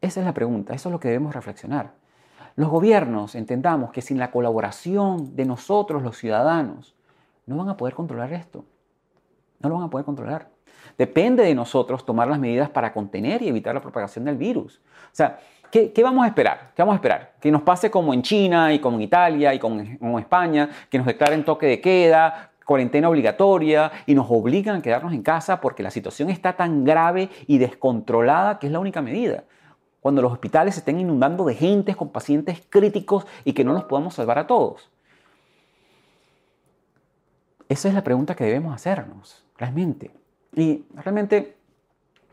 Speaker 1: Esa es la pregunta, eso es lo que debemos reflexionar. Los gobiernos entendamos que sin la colaboración de nosotros los ciudadanos, no van a poder controlar esto. No lo van a poder controlar. Depende de nosotros tomar las medidas para contener y evitar la propagación del virus. O sea, ¿qué, vamos a esperar? ¿Qué vamos a esperar? Que nos pase como en China y como en Italia y como en España, que nos declaren toque de queda, cuarentena obligatoria y nos obligan a quedarnos en casa porque la situación está tan grave y descontrolada que es la única medida. Cuando los hospitales se estén inundando de gente con pacientes críticos y que no los podamos salvar a todos. Esa es la pregunta que debemos hacernos, realmente. Y realmente,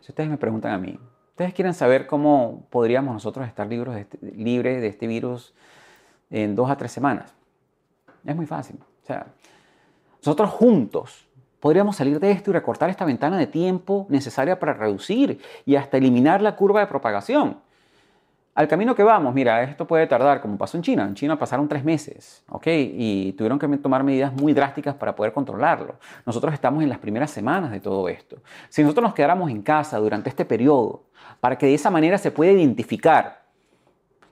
Speaker 1: si ustedes me preguntan a mí, ¿ustedes quieren saber cómo podríamos nosotros estar libres de este, libres de este virus en dos a tres semanas? Es muy fácil. O sea, nosotros juntos podríamos salir de esto y recortar esta ventana de tiempo necesaria para reducir y hasta eliminar la curva de propagación al camino que vamos, mira, esto puede tardar, como pasó en China. En China pasaron tres meses, ¿ok? Y tuvieron que tomar medidas muy drásticas para poder controlarlo. Nosotros estamos en las primeras semanas de todo esto. Si nosotros nos quedáramos en casa durante este periodo, para que de esa manera se pueda identificar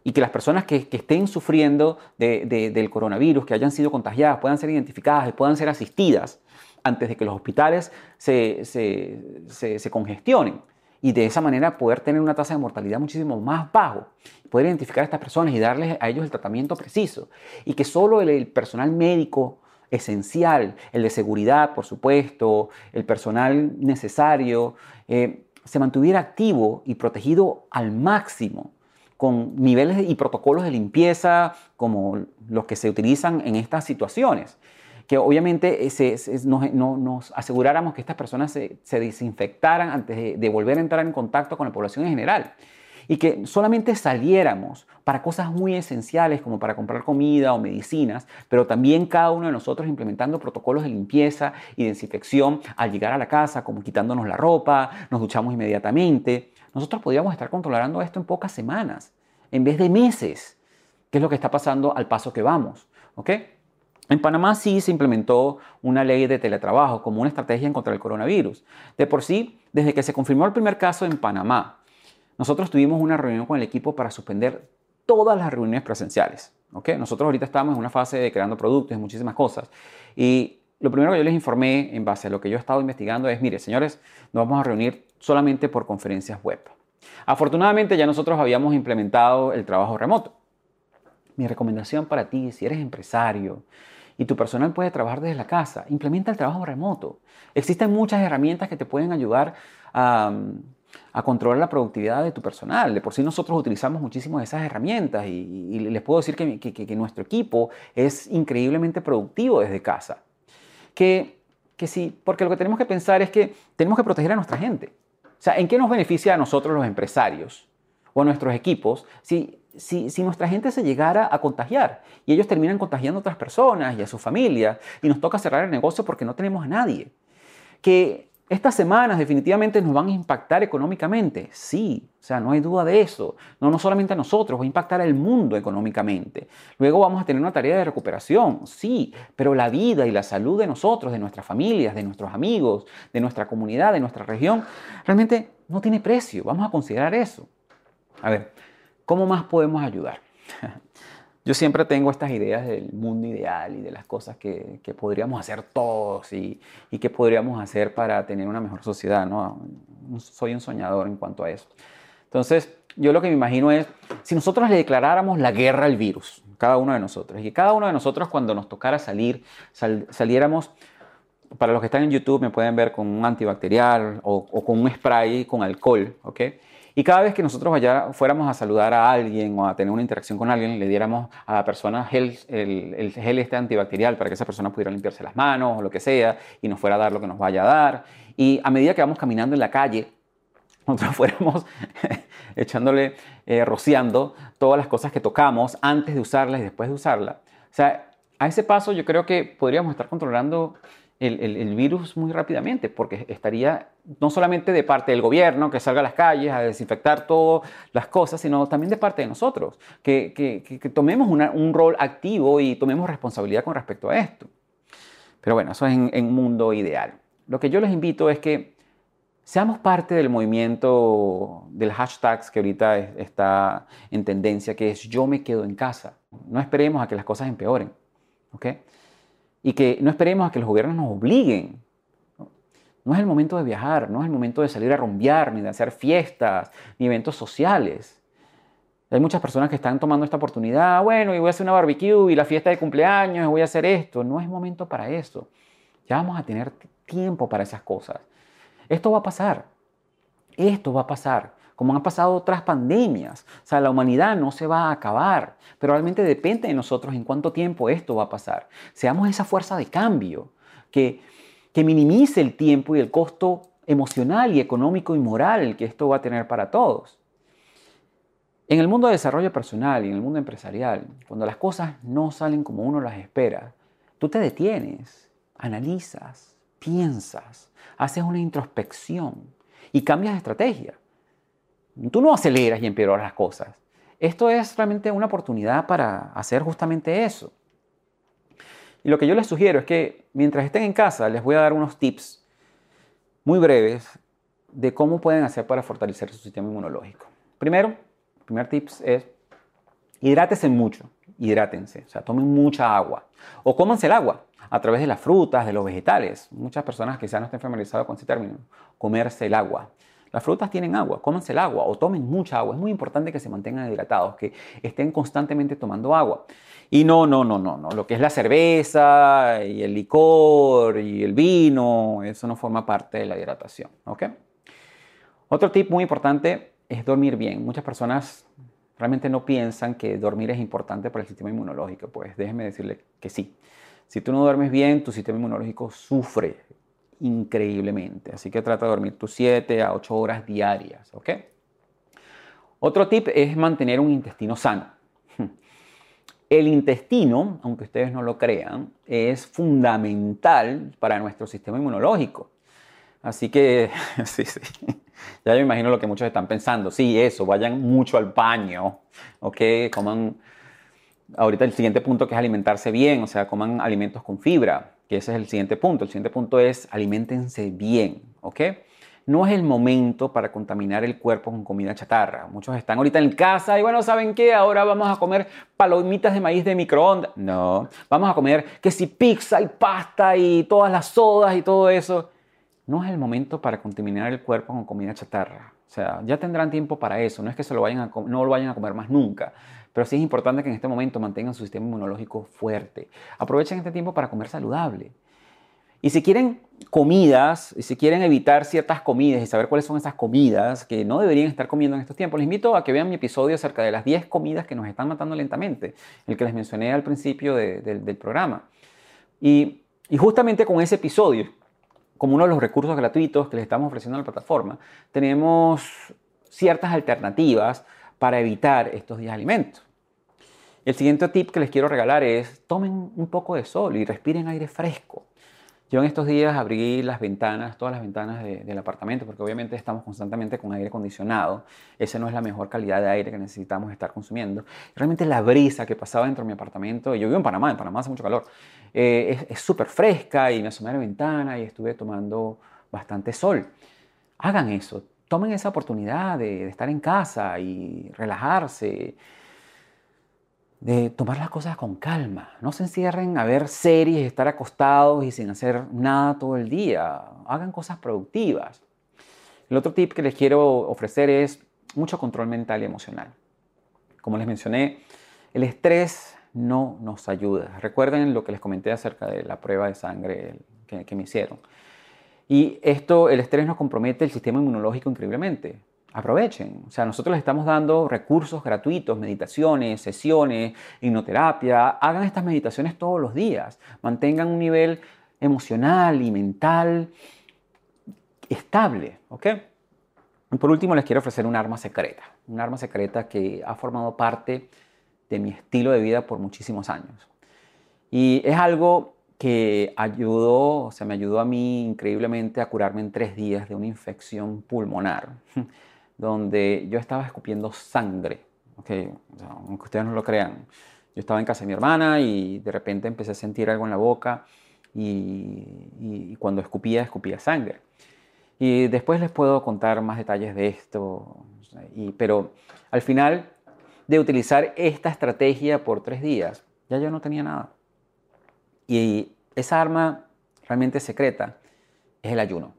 Speaker 1: y que las personas que, estén sufriendo del coronavirus, que hayan sido contagiadas, puedan ser identificadas y puedan ser asistidas antes de que los hospitales se, se congestionen y de esa manera poder tener una tasa de mortalidad muchísimo más bajo, poder identificar a estas personas y darles a ellos el tratamiento preciso. Y que solo el, personal médico esencial, el de seguridad, por supuesto, el personal necesario, eh, se mantuviera activo y protegido al máximo con niveles y protocolos de limpieza como los que se utilizan en estas situaciones que obviamente nos, aseguráramos que estas personas se, desinfectaran antes de, volver a entrar en contacto con la población en general y que solamente saliéramos para cosas muy esenciales como para comprar comida o medicinas, pero también cada uno de nosotros implementando protocolos de limpieza y desinfección al llegar a la casa, como quitándonos la ropa, nos duchamos inmediatamente. Nosotros podríamos estar controlando esto en pocas semanas, en vez de meses, que es lo que está pasando al paso que vamos. ¿ok?, en Panamá sí se implementó una ley de teletrabajo como una estrategia en contra del coronavirus. De por sí, desde que se confirmó el primer caso en Panamá, nosotros tuvimos una reunión con el equipo para suspender todas las reuniones presenciales. ¿okay? Nosotros ahorita estamos en una fase de creando productos y muchísimas cosas. Y lo primero que yo les informé en base a lo que yo he estado investigando es, mire, señores, nos vamos a reunir solamente por conferencias web. Afortunadamente ya nosotros habíamos implementado el trabajo remoto. Mi recomendación para ti, si eres empresario, y tu personal puede trabajar desde la casa. Implementa el trabajo remoto. Existen muchas herramientas que te pueden ayudar a, controlar la productividad de tu personal. De por sí nosotros utilizamos muchísimo esas herramientas y, les puedo decir que, nuestro equipo es increíblemente productivo desde casa. Que, que sí, porque lo que tenemos que pensar es que tenemos que proteger a nuestra gente. O sea, ¿en qué nos beneficia a nosotros los empresarios o a nuestros equipos si si, nuestra gente se llegara a contagiar y ellos terminan contagiando a otras personas y a su familia y nos toca cerrar el negocio porque no tenemos a nadie. Que estas semanas definitivamente nos van a impactar económicamente. Sí, o sea, no hay duda de eso. No, no solamente a nosotros, va a impactar al mundo económicamente. Luego vamos a tener una tarea de recuperación, sí, pero la vida y la salud de nosotros, de nuestras familias, de nuestros amigos, de nuestra comunidad, de nuestra región, realmente no tiene precio. Vamos a considerar eso. A ver, ¿cómo más podemos ayudar? Yo siempre tengo estas ideas del mundo ideal y de las cosas que, podríamos hacer todos y, y, que podríamos hacer para tener una mejor sociedad. ¿no? Soy un soñador en cuanto a eso. Entonces, yo lo que me imagino es, si nosotros le declaráramos la guerra al virus, cada uno de nosotros, y cada uno de nosotros cuando nos tocara salir, saliéramos, para los que están en YouTube me pueden ver con un antibacterial o, o con un spray con alcohol, ¿ok? Y cada vez que nosotros vaya, fuéramos a saludar a alguien o a tener una interacción con alguien, le diéramos a la persona el, el, gel este antibacterial para que esa persona pudiera limpiarse las manos o lo que sea y nos fuera a dar lo que nos vaya a dar. Y a medida que vamos caminando en la calle, nosotros fuéramos echándole, eh, rociando todas las cosas que tocamos antes de usarlas y después de usarla. O sea, a ese paso yo creo que podríamos estar controlando el, virus muy rápidamente, porque estaría no solamente de parte del gobierno, que salga a las calles a desinfectar todas las cosas, sino también de parte de nosotros, que, tomemos un rol activo y tomemos responsabilidad con respecto a esto. Pero bueno, eso es en, un mundo ideal. Lo que yo les invito es que seamos parte del movimiento del hashtags que ahorita está en tendencia, que es yo me quedo en casa. No esperemos a que las cosas empeoren. ¿ok?, y que no esperemos a que los gobiernos nos obliguen. No es el momento de viajar, no es el momento de salir a rumbear, ni de hacer fiestas, ni eventos sociales. Hay muchas personas que están tomando esta oportunidad, bueno, y voy a hacer una barbecue y la fiesta de cumpleaños, y voy a hacer esto. No es momento para eso. Ya vamos a tener tiempo para esas cosas. Esto va a pasar. Esto va a pasar como han pasado otras pandemias. O sea, la humanidad no se va a acabar, pero realmente depende de nosotros en cuánto tiempo esto va a pasar. Seamos esa fuerza de cambio que, que minimice el tiempo y el costo emocional y económico y moral que esto va a tener para todos. En el mundo de desarrollo personal y en el mundo empresarial, cuando las cosas no salen como uno las espera, tú te detienes, analizas, piensas, haces una introspección y cambias de estrategia. Tú no aceleras y empeoras las cosas. Esto es realmente una oportunidad para hacer justamente eso. Y lo que yo les sugiero es que mientras estén en casa les voy a dar unos tips muy breves de cómo pueden hacer para fortalecer su sistema inmunológico. Primero, primer tips es hidrátese mucho, hidrátense, o sea, tomen mucha agua o cómanse el agua a través de las frutas, de los vegetales. Muchas personas quizás no estén familiarizadas con ese término, comerse el agua. Las frutas tienen agua, cómanse el agua o tomen mucha agua. Es muy importante que se mantengan hidratados, que estén constantemente tomando agua. Y no, no, no, no, no. Lo que es la cerveza y el licor y el vino, eso no forma parte de la hidratación. ¿ok? Otro tip muy importante es dormir bien. Muchas personas realmente no piensan que dormir es importante para el sistema inmunológico. Pues déjenme decirle que sí. Si tú no duermes bien, tu sistema inmunológico sufre increíblemente. Así que trata de dormir tus 7 a 8 horas diarias, ¿ok? Otro tip es mantener un intestino sano. El intestino, aunque ustedes no lo crean, es fundamental para nuestro sistema inmunológico. Así que, sí, sí. Ya me imagino lo que muchos están pensando. Sí, eso, vayan mucho al baño, ¿ok? Coman, ahorita el siguiente punto que es alimentarse bien, o sea, coman alimentos con fibra, que ese es el siguiente punto. El siguiente punto es alimentense bien, ¿ok? No es el momento para contaminar el cuerpo con comida chatarra. Muchos están ahorita en casa y bueno, ¿saben qué? Ahora vamos a comer palomitas de maíz de microondas. No, vamos a comer que si pizza y pasta y todas las sodas y todo eso. No es el momento para contaminar el cuerpo con comida chatarra. O sea, ya tendrán tiempo para eso. No es que se lo vayan a no lo vayan a comer más nunca. Pero sí es importante que en este momento mantengan su sistema inmunológico fuerte. Aprovechen este tiempo para comer saludable. Y si quieren comidas, y si quieren evitar ciertas comidas y saber cuáles son esas comidas que no deberían estar comiendo en estos tiempos, les invito a que vean mi episodio acerca de las 10 comidas que nos están matando lentamente, el que les mencioné al principio del programa. Y, justamente con ese episodio, como uno de los recursos gratuitos que les estamos ofreciendo a la plataforma, tenemos ciertas alternativas para evitar estos 10 alimentos. El siguiente tip que les quiero regalar es tomen un poco de sol y respiren aire fresco. Yo en estos días abrí las ventanas, todas las ventanas del apartamento, porque obviamente estamos constantemente con aire acondicionado. Esa no es la mejor calidad de aire que necesitamos estar consumiendo. Realmente la brisa que pasaba dentro de mi apartamento, y yo vivo en Panamá, en Panamá hace mucho calor, eh, es súper fresca y me asomé a la ventana y estuve tomando bastante sol. Hagan eso, tomen esa oportunidad de, estar en casa y relajarse, de tomar las cosas con calma. No se encierren a ver series, estar acostados y sin hacer nada todo el día. Hagan cosas productivas. El otro tip que les quiero ofrecer es mucho control mental y emocional. Como les mencioné, el estrés no nos ayuda. Recuerden lo que les comenté acerca de la prueba de sangre que me hicieron. Y esto, el estrés nos compromete el sistema inmunológico increíblemente. Aprovechen. O sea, nosotros les estamos dando recursos gratuitos, meditaciones, sesiones, hipnoterapia. Hagan estas meditaciones todos los días. Mantengan un nivel emocional y mental estable. ¿Ok? Por último, les quiero ofrecer un arma secreta. Un arma secreta que ha formado parte de mi estilo de vida por muchísimos años. Y es algo que ayudó, o sea, me ayudó a mí increíblemente a curarme en tres días de una infección pulmonar, donde yo estaba escupiendo sangre, okay? aunque ustedes no lo crean. Yo estaba en casa de mi hermana y de repente empecé a sentir algo en la boca y, cuando escupía, escupía sangre. Y después les puedo contar más detalles de esto, y, pero al final de utilizar esta estrategia por tres días, ya yo no tenía nada. Y esa arma realmente secreta es el ayuno.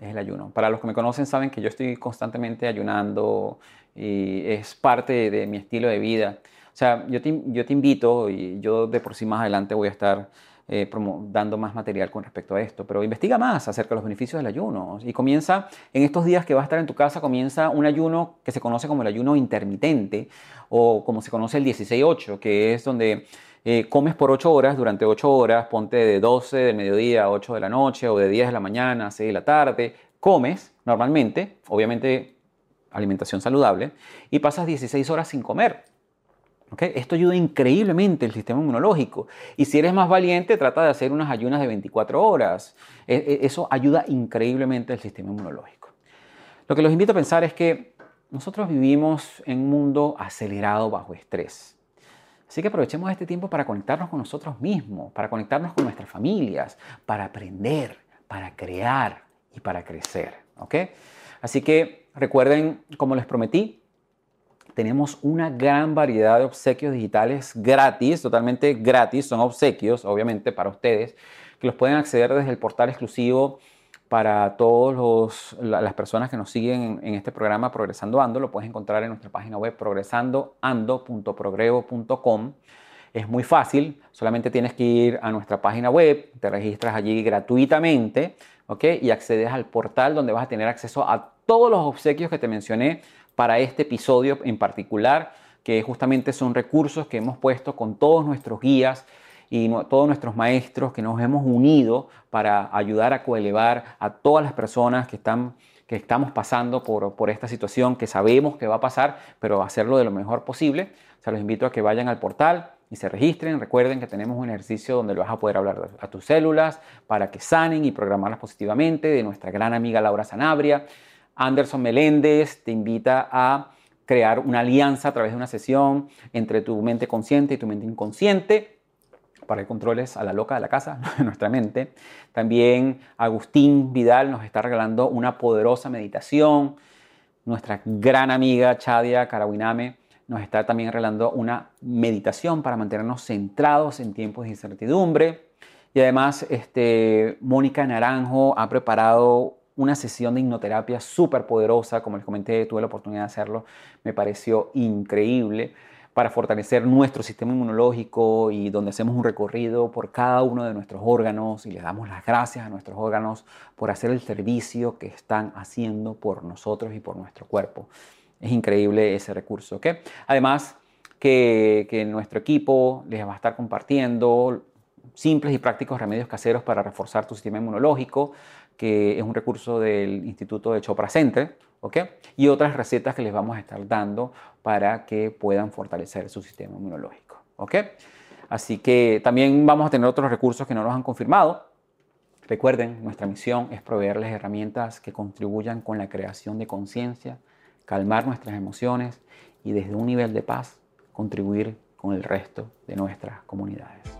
Speaker 1: Es el ayuno. Para los que me conocen saben que yo estoy constantemente ayunando y es parte de mi estilo de vida. O sea, yo te, invito y yo de por sí más adelante voy a estar eh, dando más material con respecto a esto, pero investiga más acerca de los beneficios del ayuno y comienza en estos días que vas a estar en tu casa, comienza un ayuno que se conoce como el ayuno intermitente o como se conoce el 16-8, que es donde eh, comes por 8 horas, durante 8 horas, ponte de 12 del mediodía a 8 de la noche o de 10 de la mañana a 6 de la tarde, comes normalmente, obviamente alimentación saludable, y pasas 16 horas sin comer. Esto ayuda increíblemente el sistema inmunológico. Y si eres más valiente, trata de hacer unas ayunas de 24 horas. E, e, eso ayuda increíblemente el sistema inmunológico. Lo que los invito a pensar es que nosotros vivimos en un mundo acelerado bajo estrés. Así que aprovechemos este tiempo para conectarnos con nosotros mismos, para conectarnos con nuestras familias, para aprender, para crear y para crecer. Así que recuerden, como les prometí, tenemos una gran variedad de obsequios digitales gratis, totalmente gratis, son obsequios, obviamente, para ustedes, que los pueden acceder desde el portal exclusivo para todas las personas que nos siguen en, este programa Progresando Ando. Lo puedes encontrar en nuestra página web progresandoando.progrevo.com. Es muy fácil, solamente tienes que ir a nuestra página web, te registras allí gratuitamente y accedes al portal donde vas a tener acceso a todos los obsequios que te mencioné para este episodio en particular, que justamente son recursos que hemos puesto con todos nuestros guías y todos nuestros maestros que nos hemos unido para ayudar a coelevar a todas las personas que están que estamos pasando por, por esta situación, que sabemos que va a pasar, pero hacerlo de lo mejor posible. O sea, los invito a que vayan al portal y se registren. Recuerden que tenemos un ejercicio donde lo vas a poder hablar a tus células para que sanen y programarlas positivamente, de nuestra gran amiga Laura Sanabria. Anderson Meléndez te invita a crear una alianza a través de una sesión entre tu mente consciente y tu mente inconsciente para controles a la loca de la casa, nuestra mente. También Agustín Vidal nos está regalando una poderosa meditación. Nuestra gran amiga Chadia Karawiname nos está también regalando una meditación para mantenernos centrados en tiempos de incertidumbre. Y además, este, Mónica Naranjo ha preparado una sesión de hipnoterapia súper poderosa, como les comenté, tuve la oportunidad de hacerlo, me pareció increíble para fortalecer nuestro sistema inmunológico y donde hacemos un recorrido por cada uno de nuestros órganos y le damos las gracias a nuestros órganos por hacer el servicio que están haciendo por nosotros y por nuestro cuerpo. Es increíble ese recurso. ¿okay? Además, que, que nuestro equipo les va a estar compartiendo simples y prácticos remedios caseros para reforzar tu sistema inmunológico, que es un recurso del Instituto de Chopra Center, ¿ok? Y otras recetas que les vamos a estar dando para que puedan fortalecer su sistema inmunológico, ¿ok? Así que también vamos a tener otros recursos que no nos han confirmado. Recuerden, nuestra misión es proveerles herramientas que contribuyan con la creación de conciencia, calmar nuestras emociones y desde un nivel de paz contribuir con el resto de nuestras comunidades.